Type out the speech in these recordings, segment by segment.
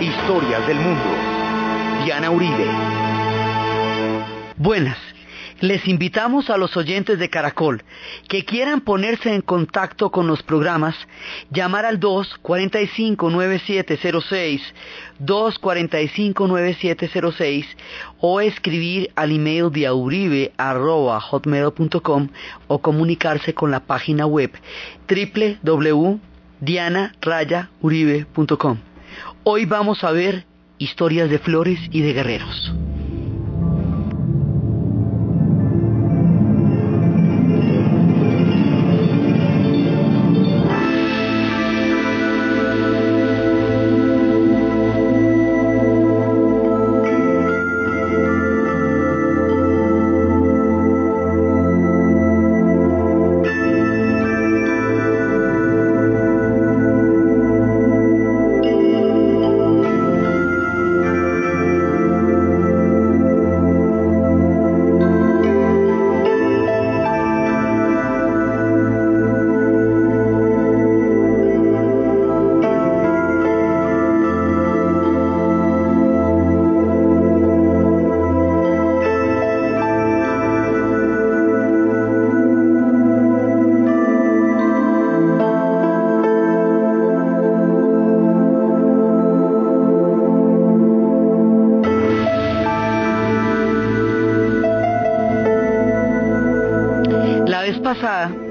Historias del Mundo. Diana Uribe. Buenas. Les invitamos a los oyentes de Caracol que quieran ponerse en contacto con los programas, llamar al 245-9706, 245-9706 o escribir al email de auribe.hotmail.com o comunicarse con la página web www.diana-uribe.com. Hoy vamos a ver historias de flores y de guerreros.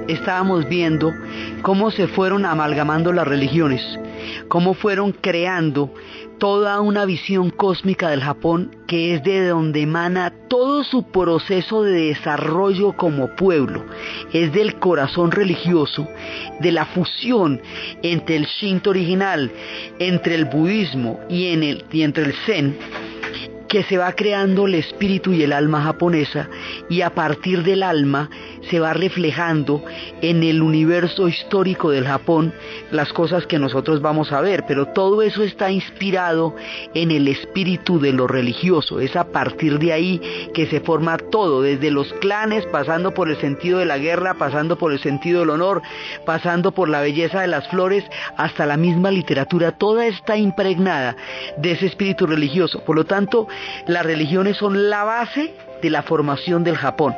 Estábamos viendo cómo se fueron amalgamando las religiones, cómo fueron creando toda una visión cósmica del Japón que es de donde emana todo su proceso de desarrollo como pueblo, es del corazón religioso, de la fusión entre el Shinto original, entre el budismo y, y entre el Zen, que se va creando el espíritu y el alma japonesa y a partir del alma se va reflejando en el universo histórico del Japón las cosas que nosotros vamos a ver, pero todo eso está inspirado en el espíritu de lo religioso, es a partir de ahí que se forma todo, desde los clanes, pasando por el sentido de la guerra, pasando por el sentido del honor, pasando por la belleza de las flores, hasta la misma literatura, toda está impregnada de ese espíritu religioso. Por lo tanto, las religiones son la base de la formación del Japón.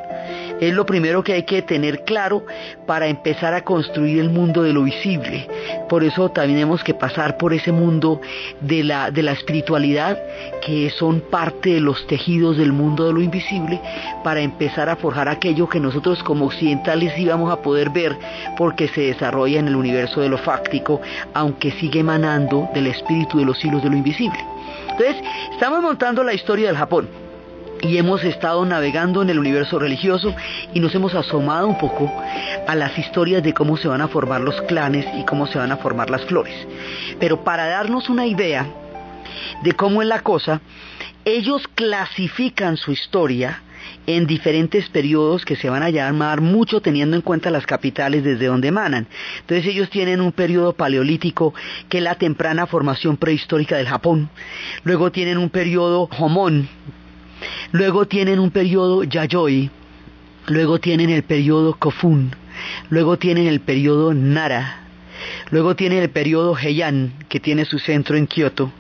Es lo primero que hay que tener claro para empezar a construir el mundo de lo visible. Por eso también tenemos que pasar por ese mundo de la, de la espiritualidad, que son parte de los tejidos del mundo de lo invisible, para empezar a forjar aquello que nosotros como occidentales íbamos a poder ver, porque se desarrolla en el universo de lo fáctico, aunque sigue emanando del espíritu de los hilos de lo invisible. Entonces, estamos montando la historia del Japón y hemos estado navegando en el universo religioso y nos hemos asomado un poco a las historias de cómo se van a formar los clanes y cómo se van a formar las flores. Pero para darnos una idea de cómo es la cosa, ellos clasifican su historia en diferentes periodos que se van a llamar mucho teniendo en cuenta las capitales desde donde emanan. Entonces ellos tienen un periodo paleolítico que es la temprana formación prehistórica del Japón. Luego tienen un periodo Homón, Luego tienen un periodo Yayoi, luego tienen el periodo Kofun, luego tienen el periodo Nara, luego tienen el periodo Heian, que tiene su centro en Kioto,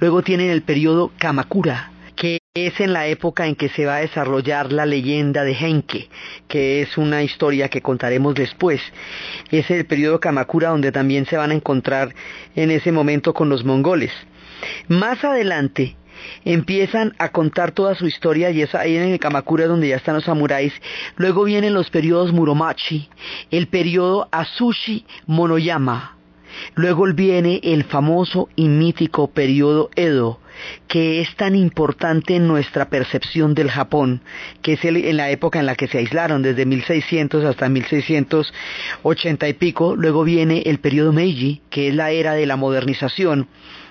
luego tienen el periodo Kamakura, que es en la época en que se va a desarrollar la leyenda de Henke, que es una historia que contaremos después. Es el periodo Kamakura donde también se van a encontrar en ese momento con los mongoles. Más adelante empiezan a contar toda su historia y es ahí en el Kamakura donde ya están los samuráis. Luego vienen los periodos Muromachi, el periodo Asushi Monoyama. Luego viene el famoso y mítico periodo Edo, que es tan importante en nuestra percepción del Japón, que es en la época en la que se aislaron, desde 1600 hasta 1680 y pico. Luego viene el periodo Meiji, que es la era de la modernización,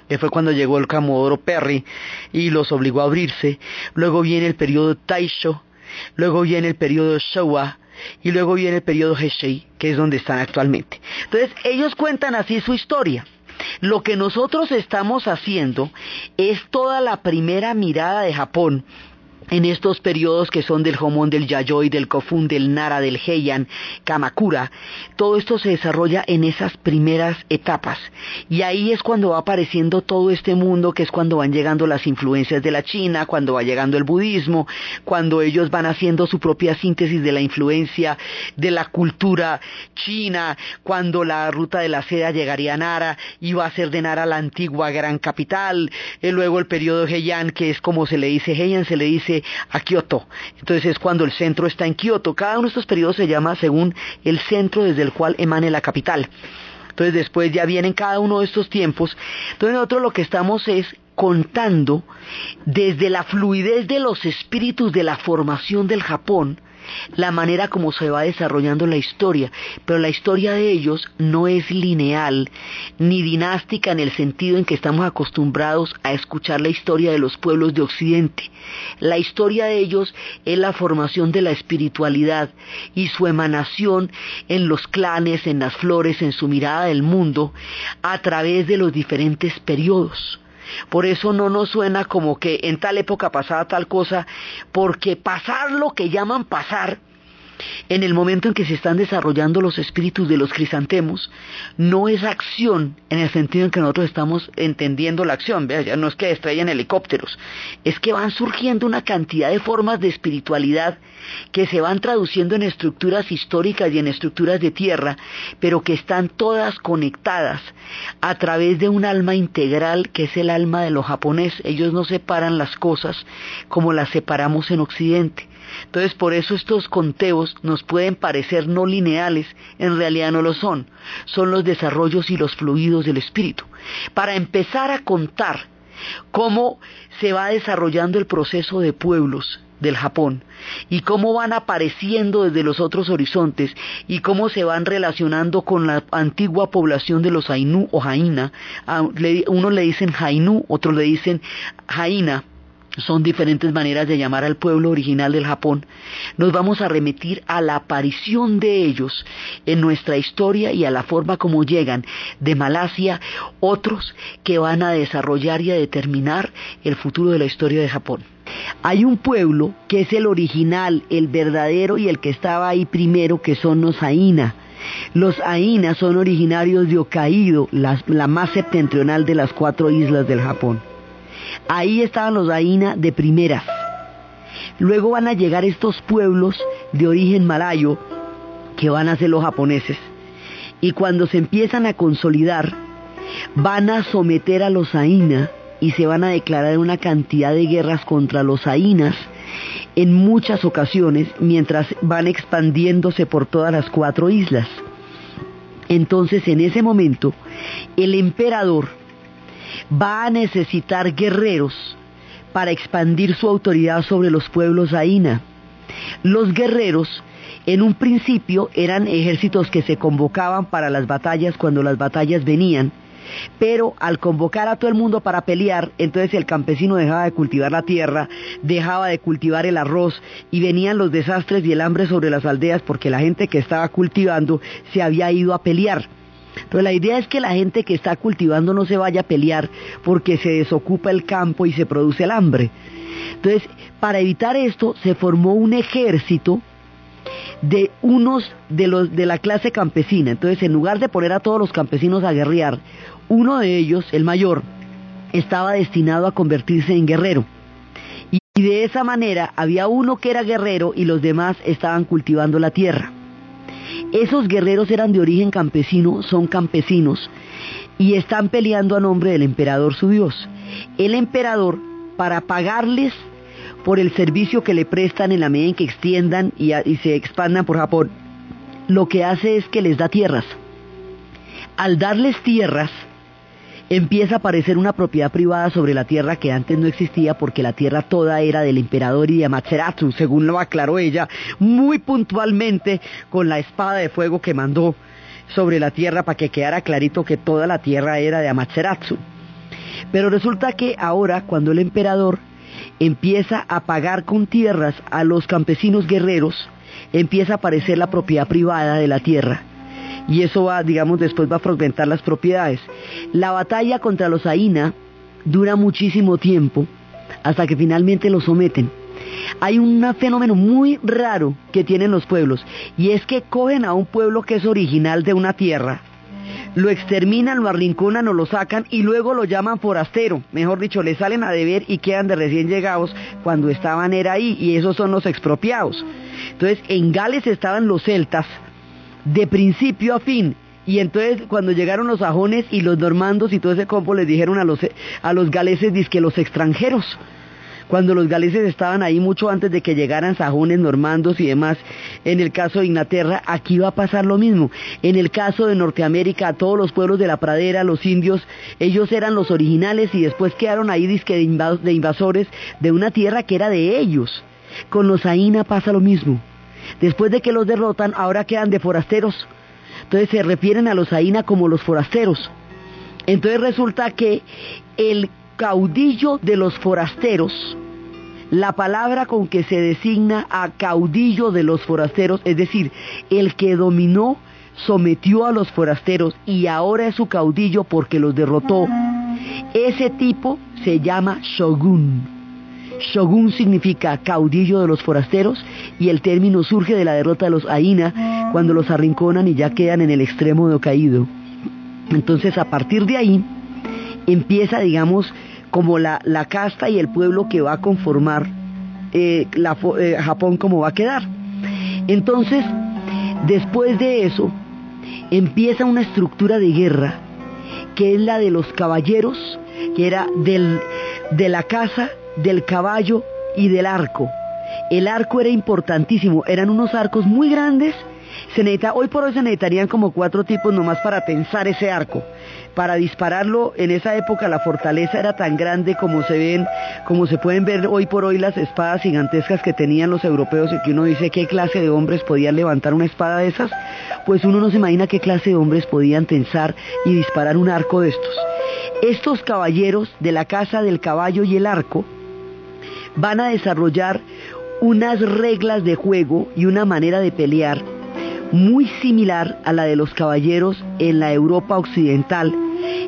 que fue cuando llegó el Camodoro Perry y los obligó a abrirse. Luego viene el periodo Taisho, luego viene el periodo Showa y luego viene el periodo Heisei, que es donde están actualmente. Entonces, ellos cuentan así su historia. Lo que nosotros estamos haciendo es toda la primera mirada de Japón en estos periodos que son del Homon, del Yayoi, del Kofun, del Nara, del Heian, Kamakura, todo esto se desarrolla en esas primeras etapas. Y ahí es cuando va apareciendo todo este mundo, que es cuando van llegando las influencias de la China, cuando va llegando el budismo, cuando ellos van haciendo su propia síntesis de la influencia de la cultura china, cuando la ruta de la seda llegaría a Nara va a ser de Nara la antigua gran capital, y luego el periodo Heian, que es como se le dice Heian, se le dice a Kioto. Entonces es cuando el centro está en Kioto. Cada uno de estos periodos se llama según el centro desde el cual emane la capital. Entonces después ya vienen cada uno de estos tiempos. Entonces nosotros lo que estamos es contando desde la fluidez de los espíritus de la formación del Japón la manera como se va desarrollando la historia, pero la historia de ellos no es lineal ni dinástica en el sentido en que estamos acostumbrados a escuchar la historia de los pueblos de Occidente. La historia de ellos es la formación de la espiritualidad y su emanación en los clanes, en las flores, en su mirada del mundo, a través de los diferentes periodos. Por eso no nos suena como que en tal época pasaba tal cosa, porque pasar lo que llaman pasar en el momento en que se están desarrollando los espíritus de los crisantemos, no es acción en el sentido en que nosotros estamos entendiendo la acción, ¿vea? ya no es que estrellan helicópteros, es que van surgiendo una cantidad de formas de espiritualidad que se van traduciendo en estructuras históricas y en estructuras de tierra, pero que están todas conectadas a través de un alma integral que es el alma de los japoneses. Ellos no separan las cosas como las separamos en Occidente. Entonces por eso estos conteos nos pueden parecer no lineales, en realidad no lo son, son los desarrollos y los fluidos del espíritu. Para empezar a contar cómo se va desarrollando el proceso de pueblos del Japón y cómo van apareciendo desde los otros horizontes y cómo se van relacionando con la antigua población de los Ainu o Jaina. Uno le dicen Jainu, otros le dicen Jaina son diferentes maneras de llamar al pueblo original del Japón, nos vamos a remitir a la aparición de ellos en nuestra historia y a la forma como llegan de Malasia otros que van a desarrollar y a determinar el futuro de la historia de Japón. Hay un pueblo que es el original, el verdadero y el que estaba ahí primero, que son los Aina. Los Aina son originarios de Hokkaido, la, la más septentrional de las cuatro islas del Japón. Ahí estaban los Aina de primeras. Luego van a llegar estos pueblos de origen malayo que van a ser los japoneses. Y cuando se empiezan a consolidar, van a someter a los Aina y se van a declarar una cantidad de guerras contra los Ainas en muchas ocasiones mientras van expandiéndose por todas las cuatro islas. Entonces en ese momento el emperador va a necesitar guerreros para expandir su autoridad sobre los pueblos Aina. Los guerreros en un principio eran ejércitos que se convocaban para las batallas cuando las batallas venían, pero al convocar a todo el mundo para pelear, entonces el campesino dejaba de cultivar la tierra, dejaba de cultivar el arroz y venían los desastres y el hambre sobre las aldeas porque la gente que estaba cultivando se había ido a pelear. Pero la idea es que la gente que está cultivando no se vaya a pelear porque se desocupa el campo y se produce el hambre. Entonces, para evitar esto, se formó un ejército de unos de de la clase campesina. Entonces, en lugar de poner a todos los campesinos a guerrear, uno de ellos, el mayor, estaba destinado a convertirse en guerrero. Y de esa manera había uno que era guerrero y los demás estaban cultivando la tierra. Esos guerreros eran de origen campesino, son campesinos y están peleando a nombre del emperador su Dios. El emperador, para pagarles por el servicio que le prestan en la medida en que extiendan y, y se expandan por Japón, lo que hace es que les da tierras. Al darles tierras, empieza a aparecer una propiedad privada sobre la tierra que antes no existía porque la tierra toda era del emperador y de Amaterasu, según lo aclaró ella muy puntualmente con la espada de fuego que mandó sobre la tierra para que quedara clarito que toda la tierra era de Amaterasu. Pero resulta que ahora cuando el emperador empieza a pagar con tierras a los campesinos guerreros, empieza a aparecer la propiedad privada de la tierra y eso va, digamos, después va a fragmentar las propiedades. La batalla contra los Aina dura muchísimo tiempo hasta que finalmente los someten. hay un fenómeno muy raro que tienen los pueblos y es que cogen a un pueblo que es original de una tierra, lo exterminan, lo arrinconan o lo sacan y luego lo llaman forastero, mejor dicho, le salen a deber y quedan de recién llegados cuando estaban era ahí y esos son los expropiados. Entonces, en Gales estaban los celtas de principio a fin y entonces cuando llegaron los sajones y los normandos y todo ese compo les dijeron a los, a los galeses que los extranjeros cuando los galeses estaban ahí mucho antes de que llegaran sajones, normandos y demás. En el caso de Inglaterra, aquí va a pasar lo mismo. En el caso de Norteamérica, todos los pueblos de la pradera, los indios, ellos eran los originales y después quedaron ahí disque de invasores de una tierra que era de ellos. Con los Aina pasa lo mismo. Después de que los derrotan, ahora quedan de forasteros. Entonces se refieren a los Aina como los forasteros. Entonces resulta que el caudillo de los forasteros, la palabra con que se designa a caudillo de los forasteros, es decir, el que dominó, sometió a los forasteros y ahora es su caudillo porque los derrotó, ese tipo se llama shogun. Shogun significa caudillo de los forasteros y el término surge de la derrota de los Aina cuando los arrinconan y ya quedan en el extremo de caído. Entonces a partir de ahí empieza, digamos, como la, la casta y el pueblo que va a conformar eh, eh, Japón como va a quedar. Entonces, después de eso, empieza una estructura de guerra que es la de los caballeros, que era del, de la casa, del caballo y del arco. El arco era importantísimo, eran unos arcos muy grandes. Se necesita, hoy por hoy se necesitarían como cuatro tipos nomás para tensar ese arco para dispararlo en esa época la fortaleza era tan grande como se ven, como se pueden ver hoy por hoy las espadas gigantescas que tenían los europeos y que uno dice qué clase de hombres podían levantar una espada de esas, pues uno no se imagina qué clase de hombres podían tensar y disparar un arco de estos. Estos caballeros de la casa del caballo y el arco van a desarrollar unas reglas de juego y una manera de pelear muy similar a la de los caballeros en la Europa occidental.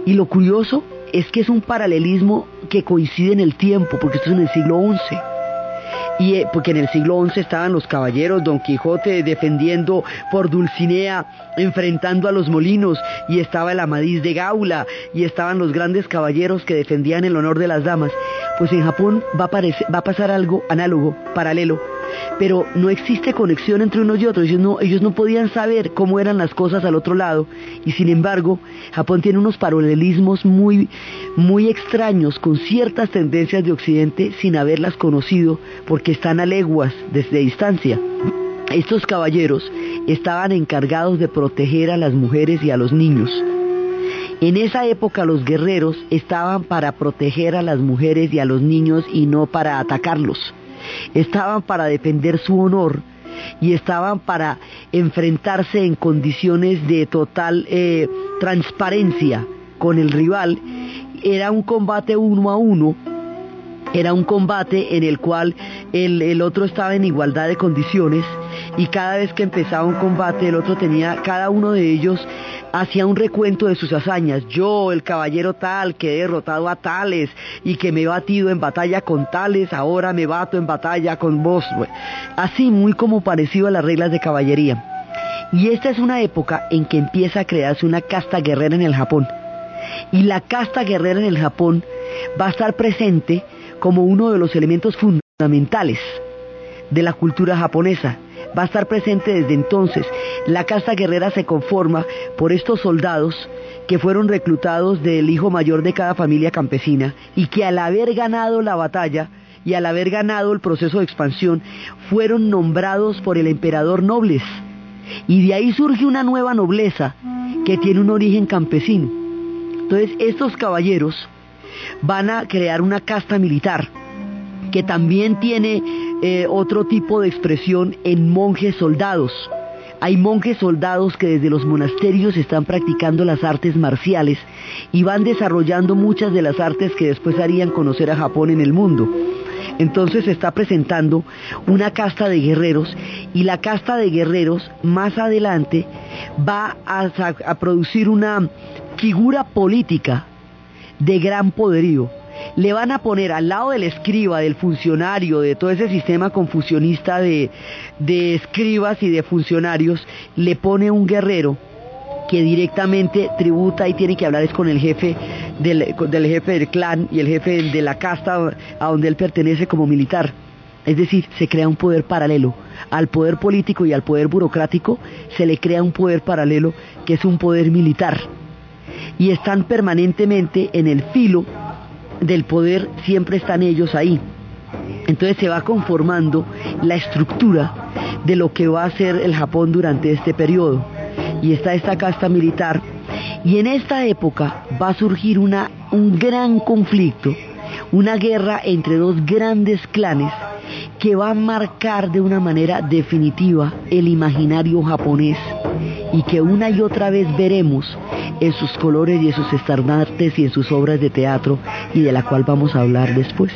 Y lo curioso es que es un paralelismo que coincide en el tiempo, porque esto es en el siglo XI. Y eh, porque en el siglo XI estaban los caballeros, Don Quijote defendiendo por Dulcinea, enfrentando a los molinos, y estaba el Amadís de Gaula, y estaban los grandes caballeros que defendían el honor de las damas. Pues en Japón va a, va a pasar algo análogo, paralelo, pero no existe conexión entre unos y otros. Ellos no, podían saber cómo eran las cosas al otro lado y sin embargo Japón tiene unos paralelismos muy, muy extraños con ciertas tendencias de Occidente sin haberlas conocido porque están a leguas desde distancia. Estos caballeros estaban encargados de proteger a las mujeres y a los niños. En esa época los guerreros estaban para proteger a las mujeres y a los niños y no para atacarlos estaban para defender su honor y estaban para enfrentarse en condiciones de total eh, transparencia con el rival. Era un combate uno a uno, era un combate en el cual el, otro estaba en igualdad de condiciones y cada vez que empezaba un combate el otro tenía, cada uno de ellos hacía un recuento de sus hazañas. Yo, el caballero tal, que he derrotado a tales y que me he batido en batalla con tales, ahora me bato en batalla con vos. Así, muy como parecido a las reglas de caballería. Y esta es una época en que empieza a crearse una casta guerrera en el Japón. Y la casta guerrera en el Japón va a estar presente como uno de los elementos fundamentales de la cultura japonesa va a estar presente desde entonces. La casta guerrera se conforma por estos soldados que fueron reclutados del hijo mayor de cada familia campesina y que al haber ganado la batalla y al haber ganado el proceso de expansión fueron nombrados por el emperador nobles. Y de ahí surge una nueva nobleza que tiene un origen campesino. Entonces estos caballeros van a crear una casta militar que también tiene eh, otro tipo de expresión en monjes soldados. Hay monjes soldados que desde los monasterios están practicando las artes marciales y van desarrollando muchas de las artes que después harían conocer a Japón en el mundo. Entonces se está presentando una casta de guerreros y la casta de guerreros más adelante va a, a producir una figura política de gran poderío le van a poner al lado del escriba, del funcionario, de todo ese sistema confusionista de, de escribas y de funcionarios, le pone un guerrero que directamente tributa y tiene que hablar es con el jefe del, del jefe del clan y el jefe de la casta a donde él pertenece como militar. Es decir, se crea un poder paralelo. Al poder político y al poder burocrático se le crea un poder paralelo que es un poder militar. Y están permanentemente en el filo del poder, siempre están ellos ahí. Entonces se va conformando la estructura de lo que va a ser el Japón durante este periodo. Y está esta casta militar. Y en esta época va a surgir una, un gran conflicto, una guerra entre dos grandes clanes que va a marcar de una manera definitiva el imaginario japonés y que una y otra vez veremos en sus colores y en sus estandartes y en sus obras de teatro y de la cual vamos a hablar después.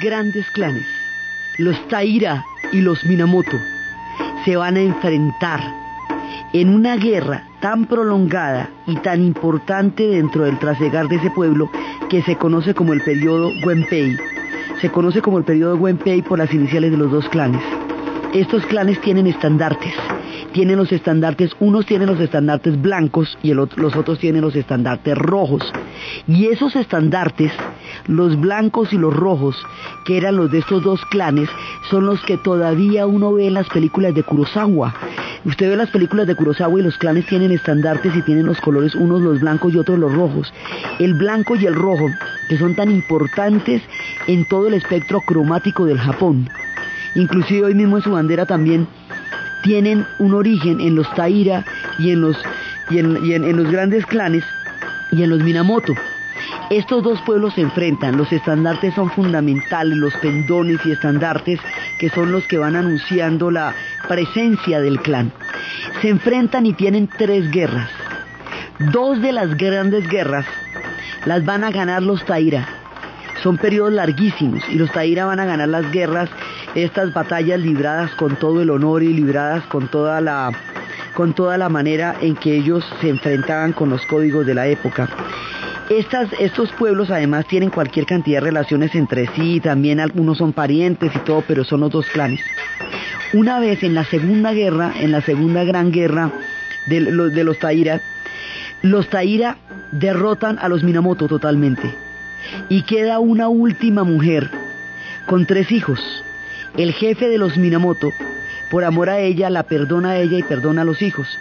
Grandes clanes, los Taira y los Minamoto, se van a enfrentar en una guerra tan prolongada y tan importante dentro del trasegar de ese pueblo que se conoce como el periodo Wenpei. Se conoce como el periodo Wenpei por las iniciales de los dos clanes. Estos clanes tienen estandartes. Tienen los estandartes, unos tienen los estandartes blancos y los otros tienen los estandartes rojos. Y esos estandartes los blancos y los rojos, que eran los de estos dos clanes, son los que todavía uno ve en las películas de Kurosawa. Usted ve las películas de Kurosawa y los clanes tienen estandartes y tienen los colores, unos los blancos y otros los rojos. El blanco y el rojo, que son tan importantes en todo el espectro cromático del Japón. Inclusive hoy mismo en su bandera también tienen un origen en los Taira y en los, y en los grandes clanes y en los Minamoto. Estos dos pueblos se enfrentan, los estandartes son fundamentales, los pendones y estandartes que son los que van anunciando la presencia del clan. Se enfrentan y tienen tres guerras. Dos de las grandes guerras las van a ganar los Taira. Son periodos larguísimos y los Taira van a ganar las guerras, estas batallas libradas con todo el honor y libradas con toda la con toda la manera en que ellos se enfrentaban con los códigos de la época estos pueblos además tienen cualquier cantidad de relaciones entre sí, también algunos son parientes y todo, pero son los dos clanes. Una vez en la segunda guerra, en la segunda gran guerra de de los Taira, los Taira derrotan a los Minamoto totalmente. Y queda una última mujer con tres hijos. El jefe de los Minamoto, por amor a ella, la perdona a ella y perdona a los hijos.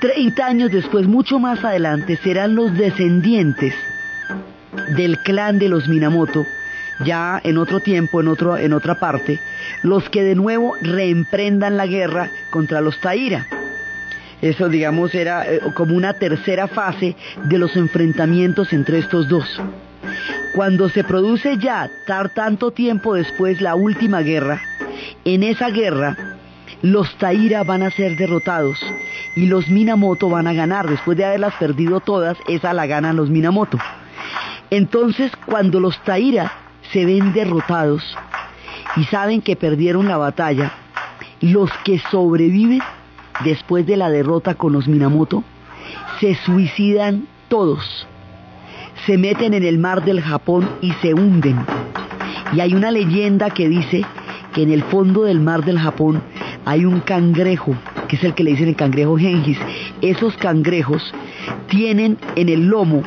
Treinta años después, mucho más adelante, serán los descendientes del clan de los Minamoto, ya en otro tiempo, en, otro, en otra parte, los que de nuevo reemprendan la guerra contra los Taira. Eso, digamos, era eh, como una tercera fase de los enfrentamientos entre estos dos. Cuando se produce ya, tanto tiempo después, la última guerra, en esa guerra, los Taira van a ser derrotados y los Minamoto van a ganar. Después de haberlas perdido todas, esa la ganan los Minamoto. Entonces, cuando los Taira se ven derrotados y saben que perdieron la batalla, los que sobreviven después de la derrota con los Minamoto se suicidan todos. Se meten en el mar del Japón y se hunden. Y hay una leyenda que dice que en el fondo del mar del Japón hay un cangrejo, que es el que le dicen el cangrejo Gengis. Esos cangrejos tienen en el lomo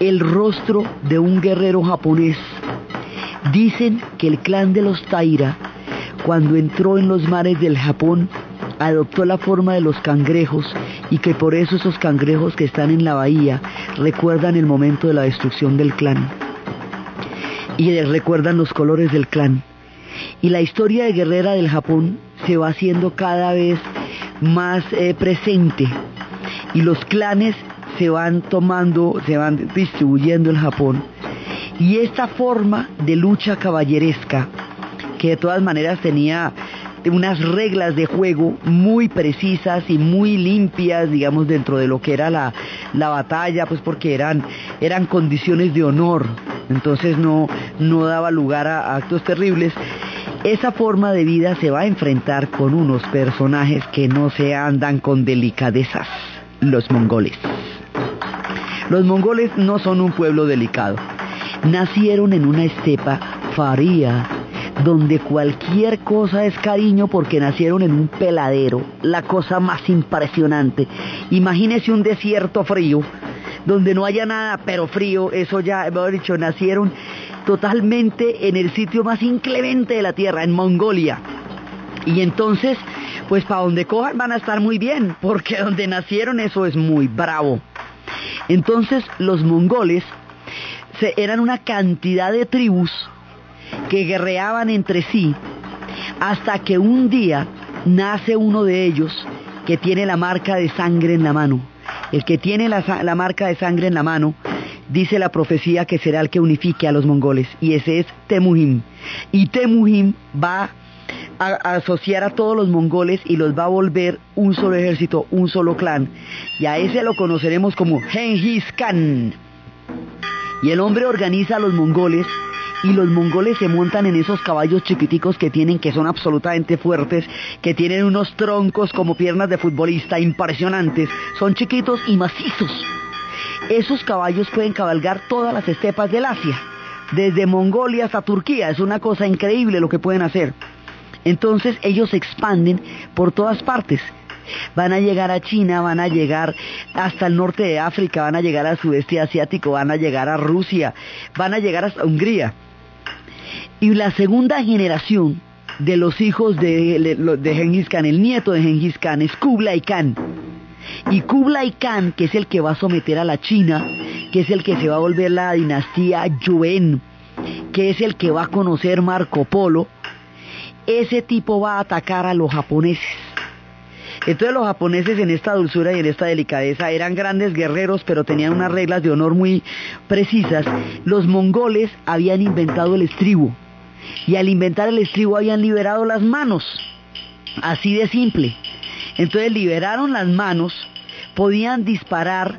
el rostro de un guerrero japonés. Dicen que el clan de los Taira, cuando entró en los mares del Japón, adoptó la forma de los cangrejos y que por eso esos cangrejos que están en la bahía recuerdan el momento de la destrucción del clan y recuerdan los colores del clan. Y la historia de guerrera del Japón se va haciendo cada vez más eh, presente y los clanes se van tomando, se van distribuyendo el Japón. Y esta forma de lucha caballeresca, que de todas maneras tenía unas reglas de juego muy precisas y muy limpias, digamos, dentro de lo que era la, la batalla, pues porque eran, eran condiciones de honor, entonces no, no daba lugar a actos terribles. Esa forma de vida se va a enfrentar con unos personajes que no se andan con delicadezas, los mongoles. Los mongoles no son un pueblo delicado. Nacieron en una estepa faría, donde cualquier cosa es cariño porque nacieron en un peladero, la cosa más impresionante. Imagínese un desierto frío, donde no haya nada, pero frío, eso ya, hemos dicho, nacieron totalmente en el sitio más inclemente de la tierra, en Mongolia. Y entonces, pues para donde cojan van a estar muy bien, porque donde nacieron eso es muy bravo. Entonces los mongoles eran una cantidad de tribus que guerreaban entre sí hasta que un día nace uno de ellos que tiene la marca de sangre en la mano. El que tiene la, marca de sangre en la mano, dice la profecía que será el que unifique a los mongoles, y ese es Temuhim. Y Temuhim va a, asociar a todos los mongoles y los va a volver un solo ejército, un solo clan. Y a ese lo conoceremos como Genghis Khan. Y el hombre organiza a los mongoles y los mongoles se montan en esos caballos chiquiticos que tienen, que son absolutamente fuertes, que tienen unos troncos como piernas de futbolista impresionantes, son chiquitos y macizos. Esos caballos pueden cabalgar todas las estepas del Asia, desde Mongolia hasta Turquía, es una cosa increíble lo que pueden hacer. Entonces ellos se expanden por todas partes. Van a llegar a China, van a llegar hasta el norte de África, van a llegar al sudeste asiático, van a llegar a Rusia, van a llegar hasta Hungría. Y la segunda generación de los hijos de, de, Genghis Khan, el nieto de Genghis Khan, es Kublai Khan. Y Kublai Khan, que es el que va a someter a la China, que es el que se va a volver la dinastía Yuan, que es el que va a conocer Marco Polo, ese tipo va a atacar a los japoneses. Entonces los japoneses en esta dulzura y en esta delicadeza eran grandes guerreros, pero tenían unas reglas de honor muy precisas. Los mongoles habían inventado el estribo y al inventar el estribo habían liberado las manos. Así de simple. Entonces liberaron las manos, podían disparar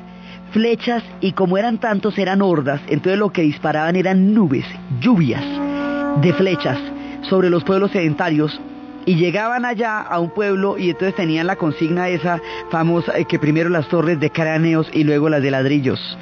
flechas y como eran tantos eran hordas, entonces lo que disparaban eran nubes, lluvias de flechas sobre los pueblos sedentarios y llegaban allá a un pueblo y entonces tenían la consigna esa famosa eh, que primero las torres de cráneos y luego las de ladrillos.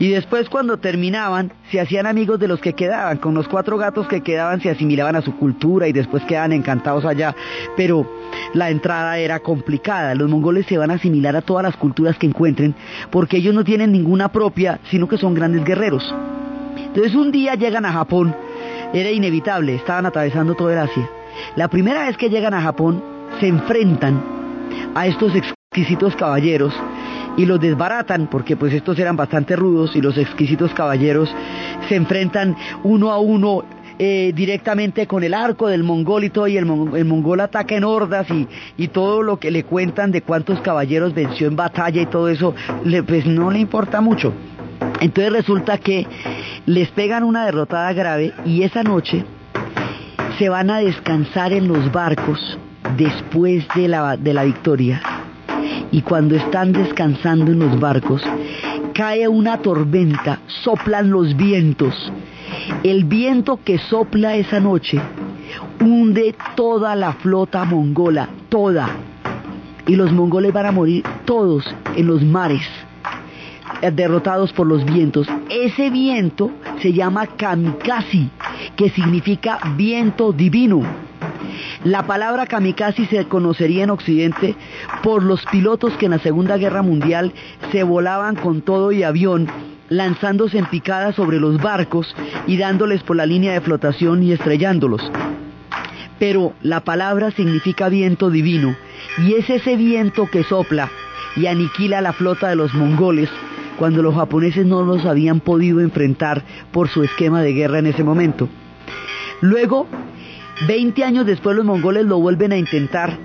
Y después cuando terminaban, se hacían amigos de los que quedaban. Con los cuatro gatos que quedaban se asimilaban a su cultura y después quedaban encantados allá. Pero la entrada era complicada. Los mongoles se van a asimilar a todas las culturas que encuentren porque ellos no tienen ninguna propia, sino que son grandes guerreros. Entonces un día llegan a Japón. Era inevitable, estaban atravesando todo el Asia. La primera vez que llegan a Japón, se enfrentan a estos exquisitos caballeros y los desbaratan porque pues estos eran bastante rudos y los exquisitos caballeros se enfrentan uno a uno eh, directamente con el arco del mongolito y el, mongol ataca en hordas y, todo lo que le cuentan de cuántos caballeros venció en batalla y todo eso, pues no le importa mucho. Entonces resulta que les pegan una derrotada grave y esa noche se van a descansar en los barcos después de la, de la victoria y cuando están descansando en los barcos, cae una tormenta, soplan los vientos. El viento que sopla esa noche hunde toda la flota mongola, toda. Y los mongoles van a morir todos en los mares, eh, derrotados por los vientos. Ese viento se llama kamikaze, que significa viento divino La palabra kamikaze se conocería en Occidente por los pilotos que en la Segunda Guerra Mundial se volaban con todo y avión lanzándose en picada sobre los barcos y dándoles por la línea de flotación y estrellándolos. Pero la palabra significa viento divino y es ese viento que sopla y aniquila la flota de los mongoles cuando los japoneses no los habían podido enfrentar por su esquema de guerra en ese momento. Luego, 20 años después los mongoles lo vuelven a intentar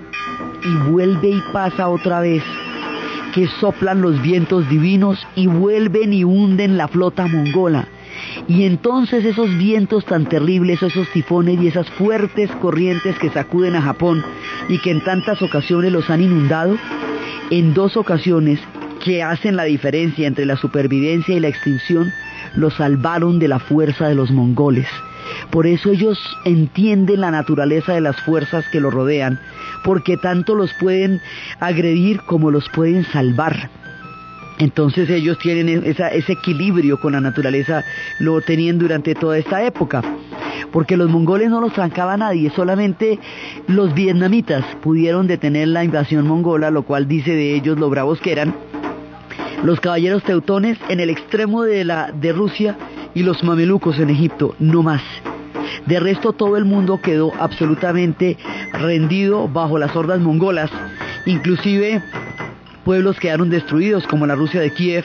y vuelve y pasa otra vez que soplan los vientos divinos y vuelven y hunden la flota mongola. Y entonces esos vientos tan terribles, esos tifones y esas fuertes corrientes que sacuden a Japón y que en tantas ocasiones los han inundado, en dos ocasiones que hacen la diferencia entre la supervivencia y la extinción, los salvaron de la fuerza de los mongoles. Por eso ellos entienden la naturaleza de las fuerzas que los rodean, porque tanto los pueden agredir como los pueden salvar. Entonces ellos tienen ese equilibrio con la naturaleza, lo tenían durante toda esta época. Porque los mongoles no los trancaba nadie, solamente los vietnamitas pudieron detener la invasión mongola, lo cual dice de ellos lo bravos que eran. Los caballeros teutones en el extremo de, la, de Rusia y los mamelucos en Egipto, no más. De resto todo el mundo quedó absolutamente rendido bajo las hordas mongolas, inclusive pueblos quedaron destruidos como la Rusia de Kiev,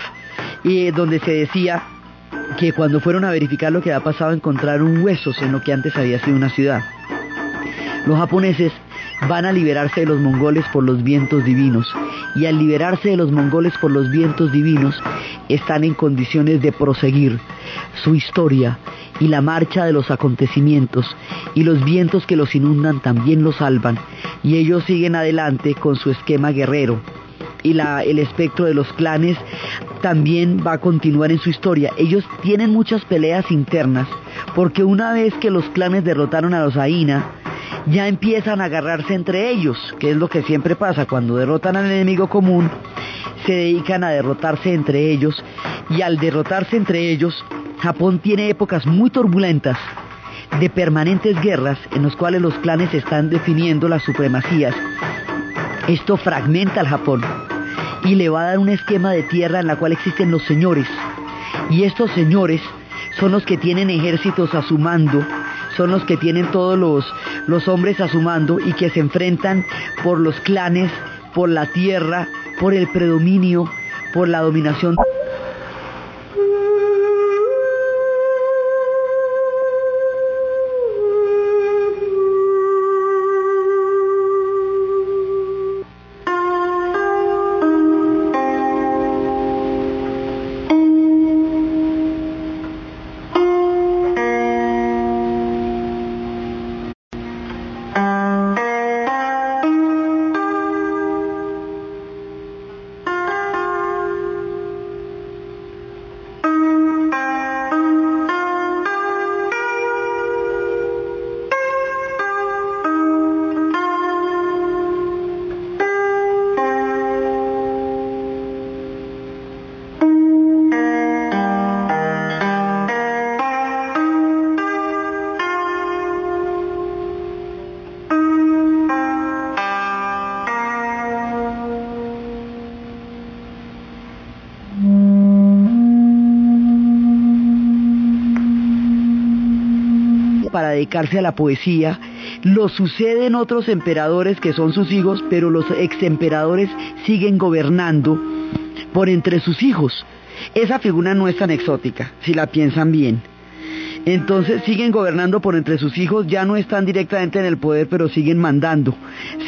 y donde se decía que cuando fueron a verificar lo que había pasado encontraron huesos en lo que antes había sido una ciudad. Los japoneses van a liberarse de los mongoles por los vientos divinos. Y al liberarse de los mongoles por los vientos divinos están en condiciones de proseguir su historia y la marcha de los acontecimientos. Y los vientos que los inundan también los salvan. Y ellos siguen adelante con su esquema guerrero. Y la, el espectro de los clanes también va a continuar en su historia. Ellos tienen muchas peleas internas porque una vez que los clanes derrotaron a los Aina, ya empiezan a agarrarse entre ellos, que es lo que siempre pasa cuando derrotan al enemigo común, se dedican a derrotarse entre ellos y al derrotarse entre ellos, Japón tiene épocas muy turbulentas de permanentes guerras en los cuales los clanes están definiendo las supremacías. Esto fragmenta al Japón y le va a dar un esquema de tierra en la cual existen los señores. Y estos señores son los que tienen ejércitos a su mando son los que tienen todos los, los hombres a su mando y que se enfrentan por los clanes, por la tierra, por el predominio, por la dominación. Dedicarse a la poesía. Lo suceden otros emperadores que son sus hijos, pero los ex emperadores siguen gobernando por entre sus hijos. Esa figura no es tan exótica, si la piensan bien. Entonces siguen gobernando por entre sus hijos, ya no están directamente en el poder, pero siguen mandando.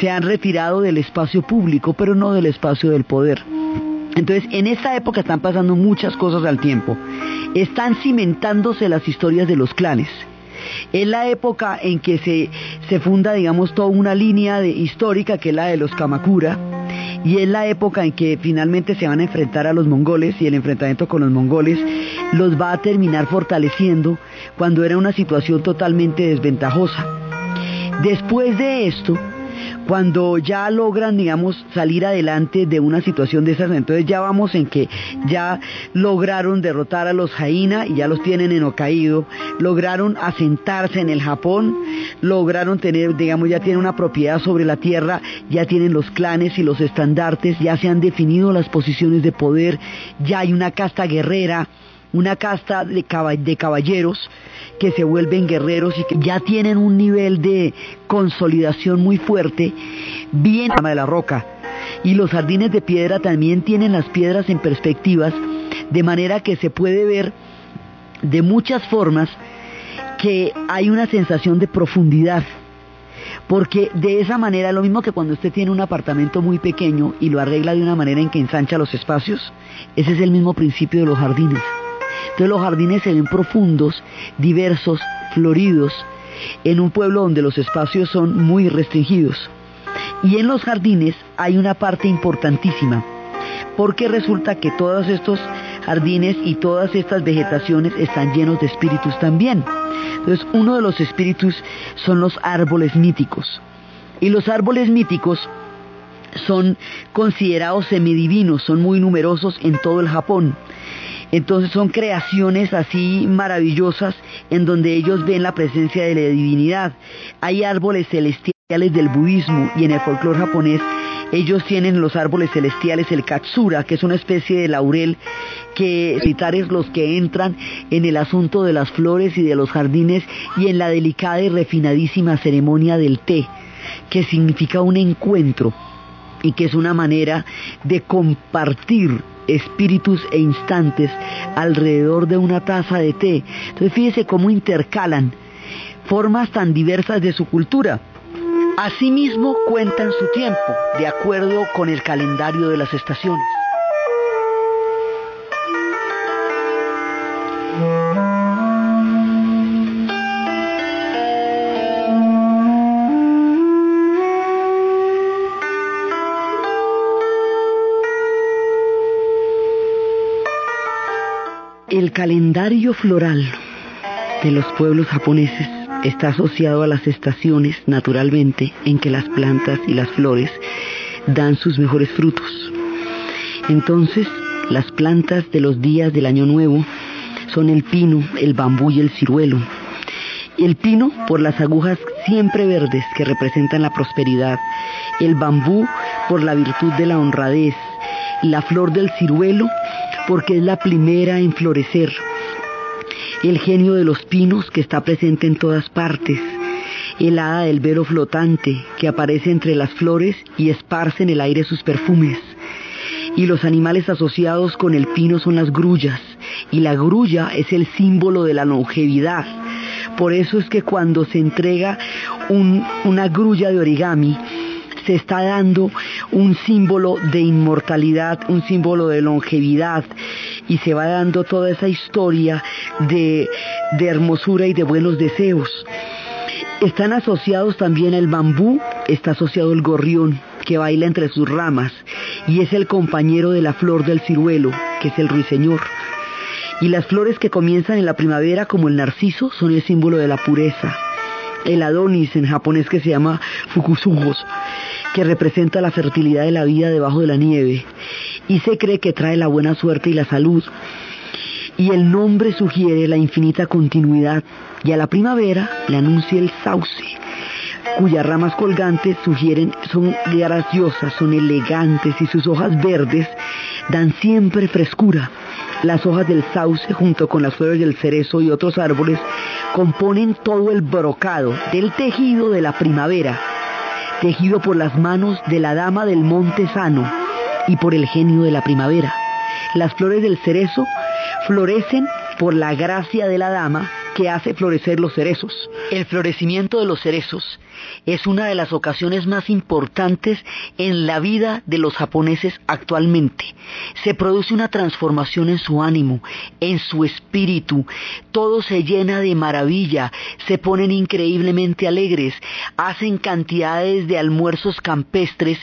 Se han retirado del espacio público, pero no del espacio del poder. Entonces, en esta época están pasando muchas cosas al tiempo. Están cimentándose las historias de los clanes. Es la época en que se, se funda, digamos, toda una línea histórica que es la de los Kamakura, y es la época en que finalmente se van a enfrentar a los mongoles y el enfrentamiento con los mongoles los va a terminar fortaleciendo cuando era una situación totalmente desventajosa. Después de esto, cuando ya logran, digamos, salir adelante de una situación de esas, entonces ya vamos en que ya lograron derrotar a los Jaina y ya los tienen en Hokkaido, lograron asentarse en el Japón, lograron tener, digamos, ya tienen una propiedad sobre la tierra, ya tienen los clanes y los estandartes, ya se han definido las posiciones de poder, ya hay una casta guerrera, una casta de, caballeros que se vuelven guerreros y que ya tienen un nivel de consolidación muy fuerte, bien de la roca. Y los jardines de piedra también tienen las piedras en perspectivas, de manera que se puede ver de muchas formas que hay una sensación de profundidad. Porque de esa manera, lo mismo que cuando usted tiene un apartamento muy pequeño y lo arregla de una manera en que ensancha los espacios, ese es el mismo principio de los jardines. Entonces los jardines se ven profundos, diversos, floridos, en un pueblo donde los espacios son muy restringidos. Y en los jardines hay una parte importantísima, porque resulta que todos estos jardines y todas estas vegetaciones están llenos de espíritus también. Entonces uno de los espíritus son los árboles míticos. Y los árboles míticos son considerados semidivinos, son muy numerosos en todo el Japón. Entonces son creaciones así maravillosas en donde ellos ven la presencia de la divinidad. Hay árboles celestiales del budismo y en el folclore japonés ellos tienen los árboles celestiales, el katsura, que es una especie de laurel que militares los que entran en el asunto de las flores y de los jardines y en la delicada y refinadísima ceremonia del té, que significa un encuentro y que es una manera de compartir espíritus e instantes alrededor de una taza de té. Entonces fíjese cómo intercalan formas tan diversas de su cultura. Asimismo cuentan su tiempo, de acuerdo con el calendario de las estaciones. Calendario floral de los pueblos japoneses está asociado a las estaciones naturalmente en que las plantas y las flores dan sus mejores frutos. Entonces, las plantas de los días del año nuevo son el pino, el bambú y el ciruelo. El pino por las agujas siempre verdes que representan la prosperidad, el bambú por la virtud de la honradez, la flor del ciruelo porque es la primera en florecer. El genio de los pinos que está presente en todas partes. El hada del velo flotante que aparece entre las flores y esparce en el aire sus perfumes. Y los animales asociados con el pino son las grullas. Y la grulla es el símbolo de la longevidad. Por eso es que cuando se entrega una grulla de origami, se está dando un símbolo de inmortalidad, un símbolo de longevidad y se va dando toda esa historia de, hermosura y de buenos deseos. Están asociados también el bambú, está asociado el gorrión que baila entre sus ramas y es el compañero de la flor del ciruelo, que es el ruiseñor. Y las flores que comienzan en la primavera como el narciso son el símbolo de la pureza. El adonis en japonés que se llama fukusugos que representa la fertilidad de la vida debajo de la nieve y se cree que trae la buena suerte y la salud. Y el nombre sugiere la infinita continuidad y a la primavera le anuncia el sauce, cuyas ramas colgantes sugieren son graciosas, son elegantes y sus hojas verdes dan siempre frescura. Las hojas del sauce junto con las flores del cerezo y otros árboles componen todo el brocado del tejido de la primavera tejido por las manos de la dama del monte sano y por el genio de la primavera. Las flores del cerezo florecen por la gracia de la dama que hace florecer los cerezos. El florecimiento de los cerezos es una de las ocasiones más importantes en la vida de los japoneses actualmente. Se produce una transformación en su ánimo, en su espíritu, todo se llena de maravilla, se ponen increíblemente alegres, hacen cantidades de almuerzos campestres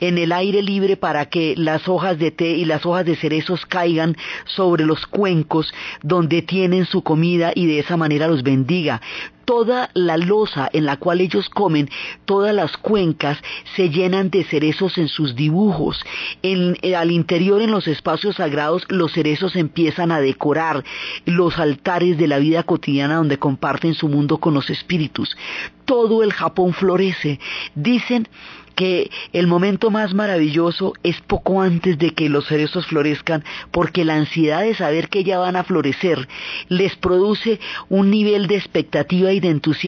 en el aire libre para que las hojas de té y las hojas de cerezos caigan sobre los cuencos donde tienen su comida y de esa manera los bendiga toda la losa en la cual ellos comen, todas las cuencas se llenan de cerezos en sus dibujos. En, eh, al interior, en los espacios sagrados, los cerezos empiezan a decorar los altares de la vida cotidiana donde comparten su mundo con los espíritus. Todo el Japón florece. Dicen que el momento más maravilloso es poco antes de que los cerezos florezcan, porque la ansiedad de saber que ya van a florecer les produce un nivel de expectativa y de entusiasmo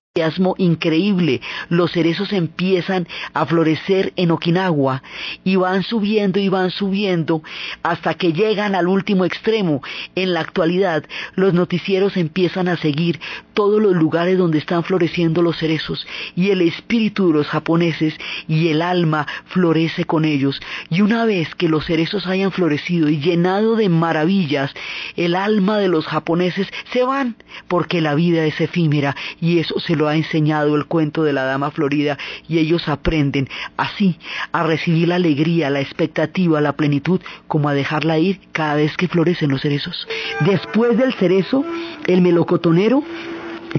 increíble. Los cerezos empiezan a florecer en Okinawa y van subiendo y van subiendo hasta que llegan al último extremo. En la actualidad, los noticieros empiezan a seguir todos los lugares donde están floreciendo los cerezos y el espíritu de los japoneses y el alma florece con ellos. Y una vez que los cerezos hayan florecido y llenado de maravillas, el alma de los japoneses se van porque la vida es efímera y eso se lo ha enseñado el cuento de la dama florida y ellos aprenden así a recibir la alegría, la expectativa, la plenitud, como a dejarla ir cada vez que florecen los cerezos. Después del cerezo, el melocotonero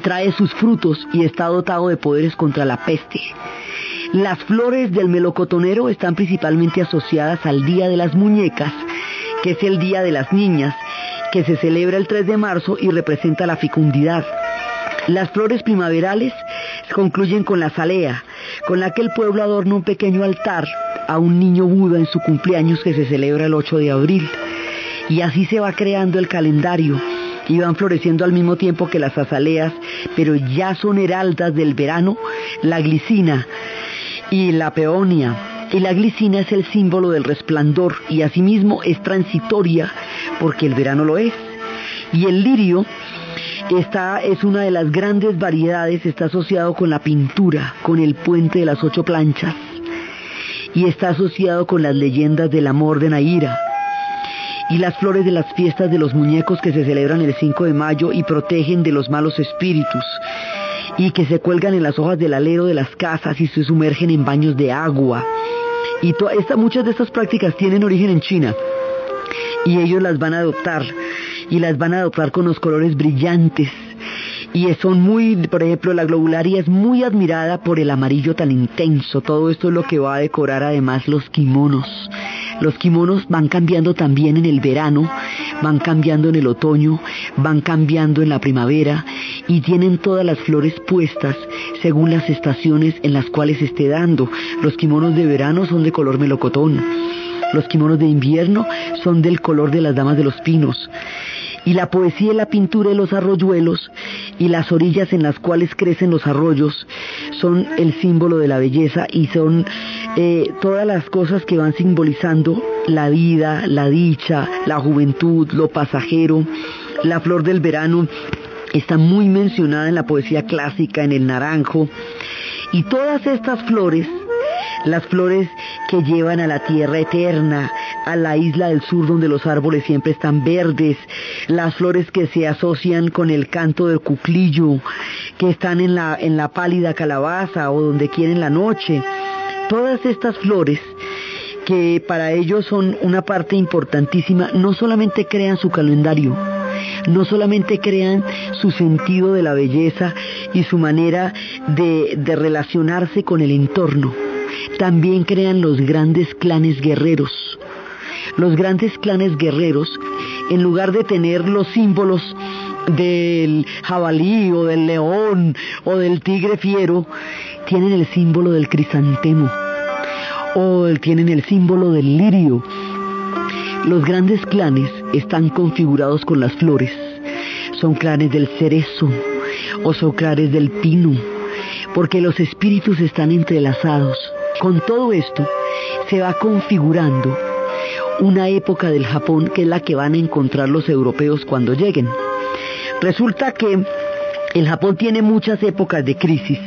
trae sus frutos y está dotado de poderes contra la peste. Las flores del melocotonero están principalmente asociadas al Día de las Muñecas, que es el Día de las Niñas, que se celebra el 3 de marzo y representa la fecundidad. Las flores primaverales concluyen con la salea, con la que el pueblo adorna un pequeño altar a un niño Buda en su cumpleaños que se celebra el 8 de abril. Y así se va creando el calendario y van floreciendo al mismo tiempo que las azaleas, pero ya son heraldas del verano, la glicina y la peonia. Y la glicina es el símbolo del resplandor y asimismo es transitoria porque el verano lo es. Y el lirio esta es una de las grandes variedades, está asociado con la pintura, con el puente de las ocho planchas. Y está asociado con las leyendas del amor de Naira. Y las flores de las fiestas de los muñecos que se celebran el 5 de mayo y protegen de los malos espíritus. Y que se cuelgan en las hojas del alero de las casas y se sumergen en baños de agua. Y muchas de estas prácticas tienen origen en China. Y ellos las van a adoptar y las van a adoptar con los colores brillantes. Y son muy, por ejemplo, la globularia es muy admirada por el amarillo tan intenso. Todo esto es lo que va a decorar además los kimonos. Los kimonos van cambiando también en el verano, van cambiando en el otoño, van cambiando en la primavera y tienen todas las flores puestas según las estaciones en las cuales esté dando. Los kimonos de verano son de color melocotón. Los kimonos de invierno son del color de las damas de los pinos y la poesía y la pintura de los arroyuelos y las orillas en las cuales crecen los arroyos son el símbolo de la belleza y son eh, todas las cosas que van simbolizando la vida, la dicha, la juventud, lo pasajero. La flor del verano está muy mencionada en la poesía clásica, en el naranjo. Y todas estas flores las flores que llevan a la tierra eterna, a la isla del sur donde los árboles siempre están verdes, las flores que se asocian con el canto del cuclillo, que están en la, en la pálida calabaza o donde quieren la noche. Todas estas flores que para ellos son una parte importantísima, no solamente crean su calendario, no solamente crean su sentido de la belleza y su manera de, de relacionarse con el entorno, también crean los grandes clanes guerreros. Los grandes clanes guerreros, en lugar de tener los símbolos del jabalí o del león o del tigre fiero, tienen el símbolo del crisantemo o tienen el símbolo del lirio. Los grandes clanes están configurados con las flores. Son clanes del cerezo o son clanes del pino, porque los espíritus están entrelazados. Con todo esto se va configurando una época del Japón que es la que van a encontrar los europeos cuando lleguen. Resulta que el Japón tiene muchas épocas de crisis,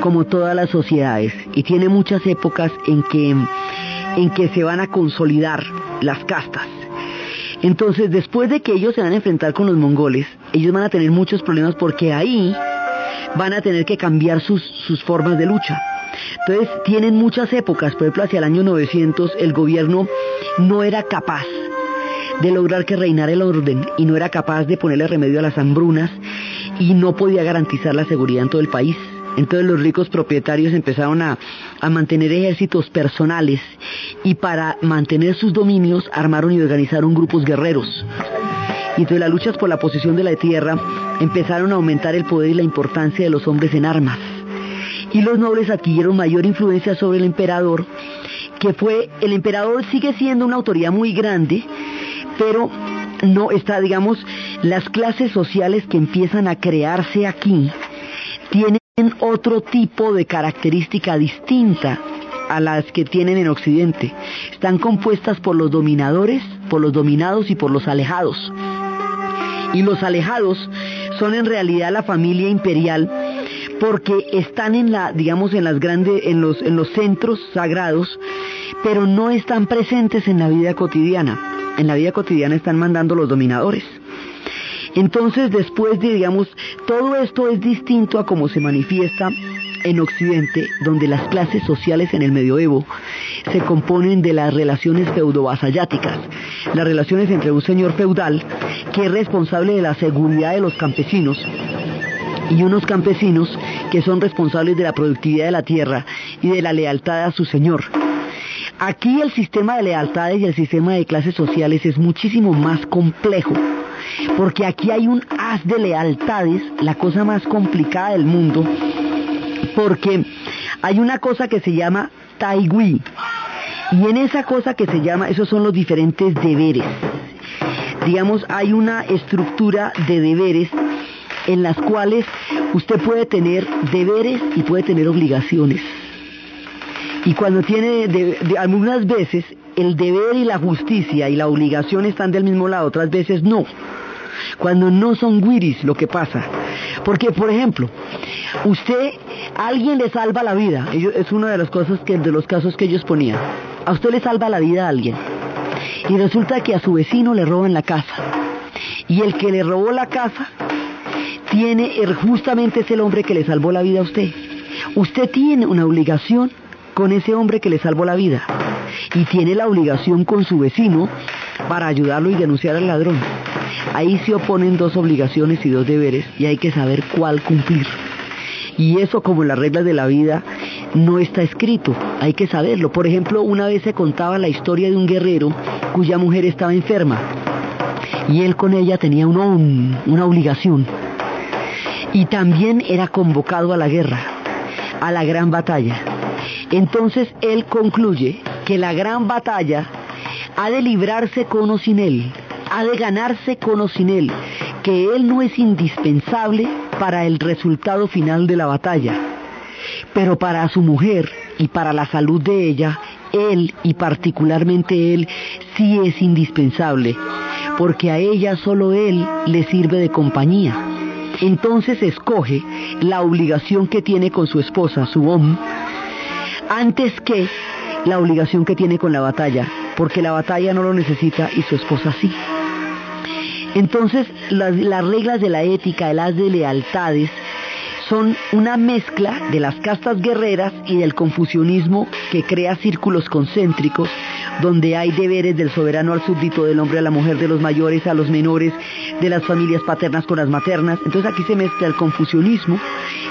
como todas las sociedades, y tiene muchas épocas en que, en que se van a consolidar las castas. Entonces, después de que ellos se van a enfrentar con los mongoles, ellos van a tener muchos problemas porque ahí van a tener que cambiar sus, sus formas de lucha. Entonces, tienen muchas épocas, por ejemplo, hacia el año 900 el gobierno no era capaz de lograr que reinara el orden y no era capaz de ponerle remedio a las hambrunas y no podía garantizar la seguridad en todo el país. Entonces los ricos propietarios empezaron a, mantener ejércitos personales y para mantener sus dominios armaron y organizaron grupos guerreros. Y entonces las luchas por la posesión de la tierra empezaron a aumentar el poder y la importancia de los hombres en armas. Y los nobles adquirieron mayor influencia sobre el emperador, que fue, el emperador sigue siendo una autoridad muy grande, pero no está, digamos, las clases sociales que empiezan a crearse aquí tienen otro tipo de característica distinta a las que tienen en Occidente. Están compuestas por los dominadores, por los dominados y por los alejados. Y los alejados son en realidad la familia imperial porque están en la, digamos, en las grandes, en los, en los centros sagrados, pero no están presentes en la vida cotidiana. En la vida cotidiana están mandando los dominadores. Entonces, después de, digamos, todo esto es distinto a cómo se manifiesta en Occidente, donde las clases sociales en el medioevo se componen de las relaciones feudo-vasalláticas, las relaciones entre un señor feudal que es responsable de la seguridad de los campesinos y unos campesinos que son responsables de la productividad de la tierra y de la lealtad a su señor. Aquí el sistema de lealtades y el sistema de clases sociales es muchísimo más complejo, porque aquí hay un haz de lealtades, la cosa más complicada del mundo, porque hay una cosa que se llama Taigui, y en esa cosa que se llama, esos son los diferentes deberes. Digamos, hay una estructura de deberes en las cuales usted puede tener deberes y puede tener obligaciones. Y cuando tiene, algunas veces, el deber y la justicia y la obligación están del mismo lado, otras veces no. Cuando no son guiris lo que pasa. Porque, por ejemplo, usted, alguien le salva la vida. Es una de las cosas que, de los casos que ellos ponían. A usted le salva la vida a alguien. Y resulta que a su vecino le roban la casa. Y el que le robó la casa tiene, justamente es el hombre que le salvó la vida a usted. Usted tiene una obligación con ese hombre que le salvó la vida y tiene la obligación con su vecino para ayudarlo y denunciar al ladrón. Ahí se oponen dos obligaciones y dos deberes y hay que saber cuál cumplir. Y eso como las reglas de la vida no está escrito, hay que saberlo. Por ejemplo, una vez se contaba la historia de un guerrero cuya mujer estaba enferma y él con ella tenía una obligación y también era convocado a la guerra, a la gran batalla. Entonces él concluye que la gran batalla ha de librarse con o sin él, ha de ganarse con o sin él, que él no es indispensable para el resultado final de la batalla, pero para su mujer y para la salud de ella, él y particularmente él sí es indispensable, porque a ella solo él le sirve de compañía. Entonces escoge la obligación que tiene con su esposa, su om, antes que la obligación que tiene con la batalla, porque la batalla no lo necesita y su esposa sí. Entonces las, reglas de la ética, las de lealtades, son una mezcla de las castas guerreras y del confucianismo que crea círculos concéntricos donde hay deberes del soberano al súbdito, del hombre a la mujer, de los mayores a los menores, de las familias paternas con las maternas. Entonces aquí se mezcla el confucianismo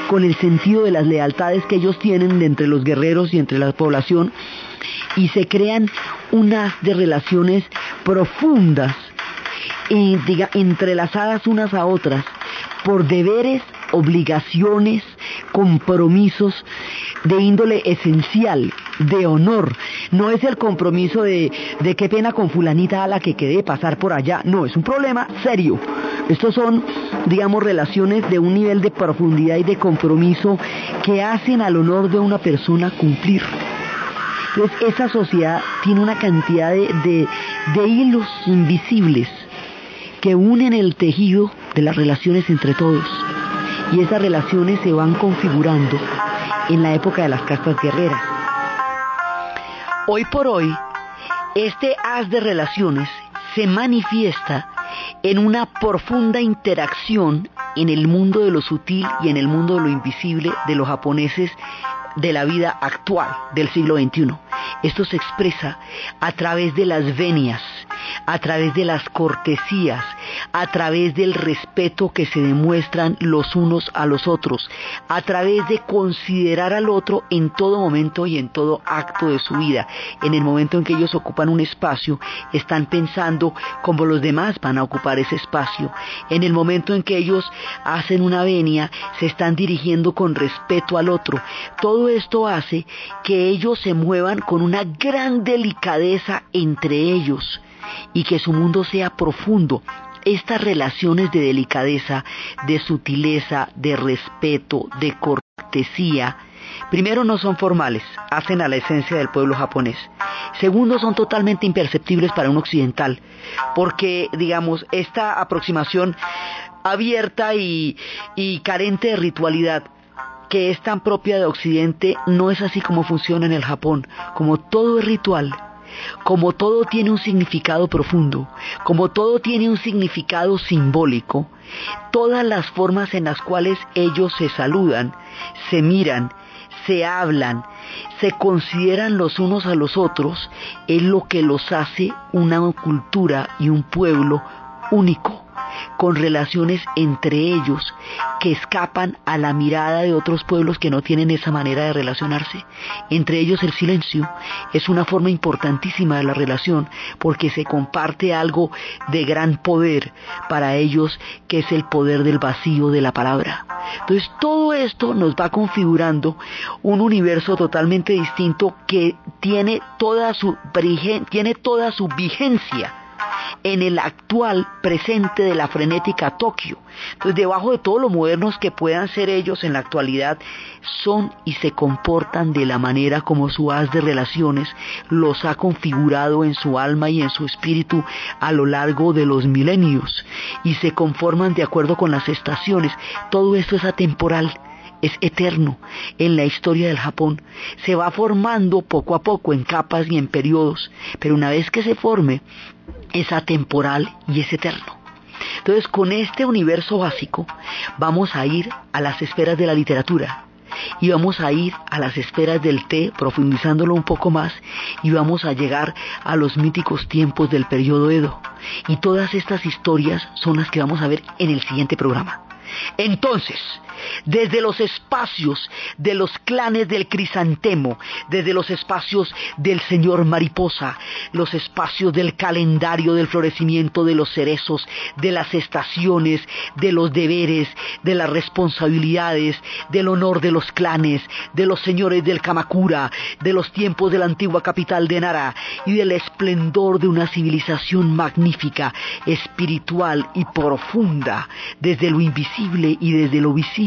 con el sentido de las lealtades que ellos tienen entre los guerreros y entre la población y se crean unas de relaciones profundas, diga, entrelazadas unas a otras por deberes, obligaciones, compromisos de índole esencial, de honor. No es el compromiso de, de qué pena con fulanita a la que quede pasar por allá. No, es un problema serio. Estos son, digamos, relaciones de un nivel de profundidad y de compromiso que hacen al honor de una persona cumplir. Entonces, esa sociedad tiene una cantidad de, de hilos invisibles que unen el tejido de las relaciones entre todos. Y esas relaciones se van configurando en la época de las castas guerreras. Hoy por hoy, este haz de relaciones se manifiesta en una profunda interacción en el mundo de lo sutil y en el mundo de lo invisible de los japoneses de la vida actual del siglo XXI. Esto se expresa a través de las venias, a través de las cortesías, a través del respeto que se demuestran los unos a los otros, a través de considerar al otro en todo momento y en todo acto de su vida. En el momento en que ellos ocupan un espacio, están pensando cómo los demás van a ocupar ese espacio. En el momento en que ellos hacen una venia, se están dirigiendo con respeto al otro. Todo esto hace que ellos se muevan con una gran delicadeza entre ellos y que su mundo sea profundo. Estas relaciones de delicadeza, de sutileza, de respeto, de cortesía, primero no son formales, hacen a la esencia del pueblo japonés. Segundo, son totalmente imperceptibles para un occidental, porque, digamos, esta aproximación abierta y, carente de ritualidad que es tan propia de Occidente no es así como funciona en el Japón, como todo es ritual, como todo tiene un significado profundo, como todo tiene un significado simbólico, todas las formas en las cuales ellos se saludan, se miran, se hablan, se consideran los unos a los otros, es lo que los hace una cultura y un pueblo único con relaciones entre ellos que escapan a la mirada de otros pueblos que no tienen esa manera de relacionarse. Entre ellos el silencio es una forma importantísima de la relación porque se comparte algo de gran poder para ellos que es el poder del vacío de la palabra. Entonces todo esto nos va configurando un universo totalmente distinto que tiene toda su, tiene toda su vigencia en el actual presente de la frenética Tokio. Entonces, debajo de todo lo modernos que puedan ser ellos en la actualidad, son y se comportan de la manera como su haz de relaciones los ha configurado en su alma y en su espíritu a lo largo de los milenios y se conforman de acuerdo con las estaciones. Todo esto es atemporal es eterno en la historia del Japón. Se va formando poco a poco en capas y en periodos, pero una vez que se forme, es atemporal y es eterno. Entonces, con este universo básico, vamos a ir a las esferas de la literatura, y vamos a ir a las esferas del té, profundizándolo un poco más, y vamos a llegar a los míticos tiempos del periodo Edo. Y todas estas historias son las que vamos a ver en el siguiente programa. Entonces, desde los espacios de los clanes del crisantemo, desde los espacios del señor mariposa, los espacios del calendario del florecimiento de los cerezos, de las estaciones, de los deberes, de las responsabilidades, del honor de los clanes, de los señores del Kamakura, de los tiempos de la antigua capital de Nara y del esplendor de una civilización magnífica, espiritual y profunda, desde lo invisible y desde lo visible